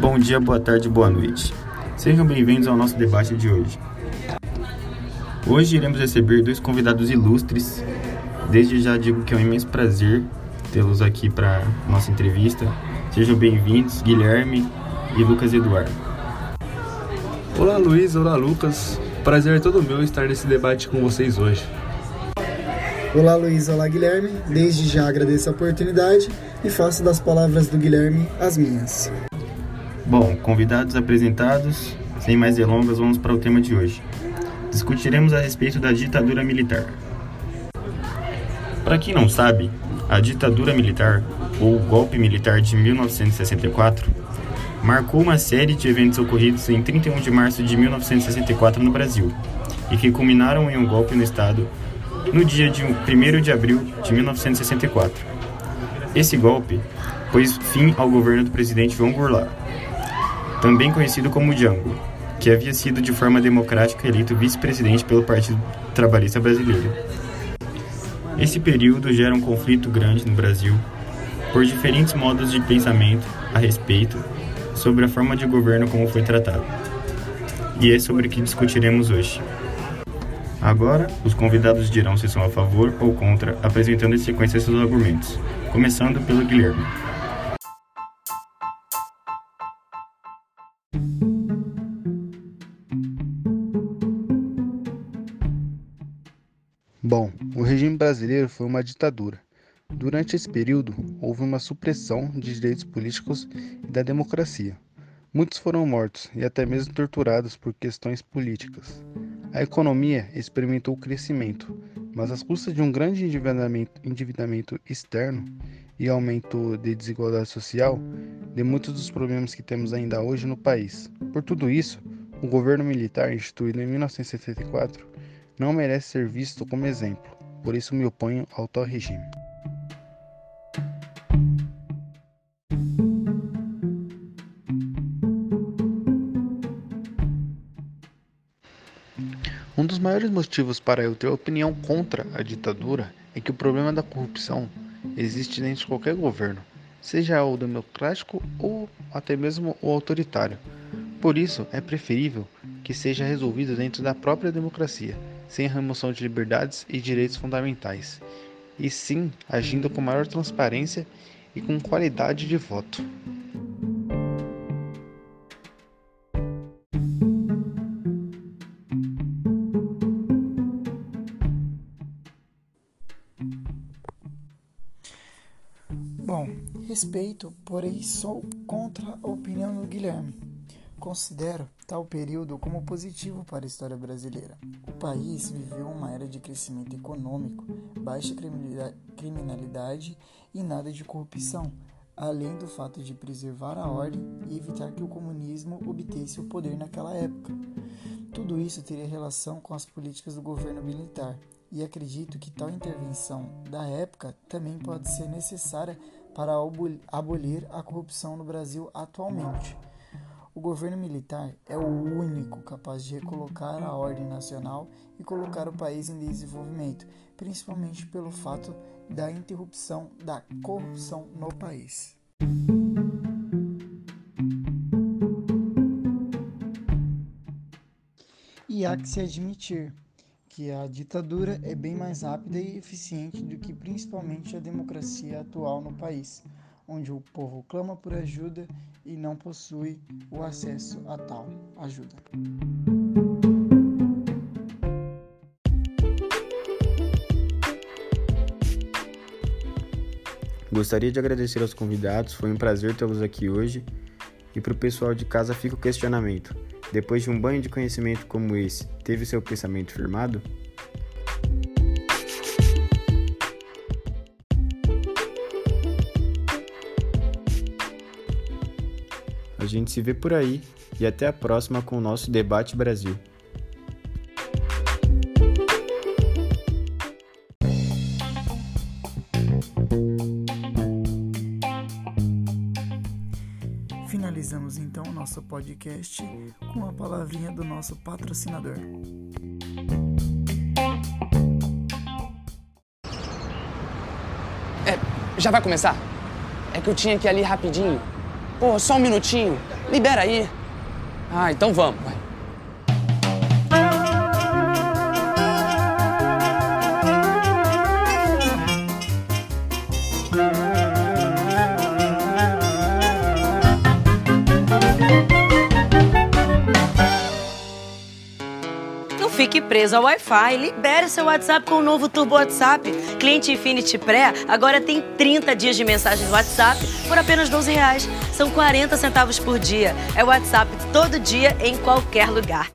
Bom dia, boa tarde, boa noite. Sejam bem-vindos ao nosso debate de hoje. Hoje iremos receber dois convidados ilustres. Desde já digo que é um imenso prazer tê-los aqui para nossa entrevista. Sejam bem-vindos, Guilherme e Lucas Eduardo. Olá, Luiz. Olá, Lucas. Prazer é todo meu estar nesse debate com vocês hoje. Olá, Luiz. Olá, Guilherme. Desde já agradeço a oportunidade e faço das palavras do Guilherme as minhas. Bom, convidados apresentados, sem mais delongas, vamos para o tema de hoje. Discutiremos a respeito da ditadura militar. Para quem não sabe, a ditadura militar, ou golpe militar de 1964, marcou uma série de eventos ocorridos em 31 de março de 1964 no Brasil e que culminaram em um golpe no Estado no dia de 1 de abril de 1964. Esse golpe pôs fim ao governo do presidente João Goulart, também conhecido como Django, que havia sido de forma democrática eleito vice-presidente pelo Partido Trabalhista Brasileiro. Esse período gera um conflito grande no Brasil por diferentes modos de pensamento a respeito sobre a forma de governo como foi tratado. E é sobre o que discutiremos hoje. Agora, os convidados dirão se são a favor ou contra, apresentando em sequência seus argumentos, começando pelo Guilherme. Bom, o regime brasileiro foi uma ditadura. Durante esse período, houve uma supressão de direitos políticos e da democracia. Muitos foram mortos e até mesmo torturados por questões políticas. A economia experimentou crescimento, mas às custas de um grande endividamento, endividamento externo e aumento de desigualdade social, de muitos dos problemas que temos ainda hoje no país. Por tudo isso, o governo militar instituído em 1974 não merece ser visto como exemplo, por isso me oponho ao tal regime. Um dos maiores motivos para eu ter opinião contra a ditadura é que o problema da corrupção existe dentro de qualquer governo, seja o democrático ou até mesmo o autoritário. Por isso, é preferível que seja resolvido dentro da própria democracia, sem remoção de liberdades e direitos fundamentais, e sim agindo com maior transparência e com qualidade de voto. Bom, respeito, porém sou contra a opinião do Guilherme. Considero tal período como positivo para a história brasileira. O país viveu uma era de crescimento econômico, baixa criminalidade e nada de corrupção, além do fato de preservar a ordem e evitar que o comunismo obtesse o poder naquela época. Tudo isso teria relação com as políticas do governo militar, e acredito que tal intervenção da época também pode ser necessária para abolir a corrupção no Brasil atualmente. O governo militar é o único capaz de recolocar a ordem nacional e colocar o país em desenvolvimento, principalmente pelo fato da interrupção da corrupção no país. E há que se admitir que a ditadura é bem mais rápida e eficiente do que principalmente a democracia atual no país, onde o povo clama por ajuda e não possui o acesso a tal ajuda. Gostaria de agradecer aos convidados, foi um prazer tê-los aqui hoje. E para o pessoal de casa fica o questionamento: depois de um banho de conhecimento como esse, teve seu pensamento firmado? Gente se vê por aí e até a próxima com o nosso Debate Brasil. Finalizamos então o nosso podcast com a palavrinha do nosso patrocinador. É, já vai começar? É que eu tinha que ir ali rapidinho. Pô, só um minutinho. Libera aí. Ah, então vamos, fique preso ao Wi-Fi. Libere seu WhatsApp com o novo Turbo WhatsApp. Cliente Infinity Pré agora tem 30 dias de mensagens WhatsApp por apenas 12 reais. São 40 centavos por dia. É WhatsApp todo dia, em qualquer lugar.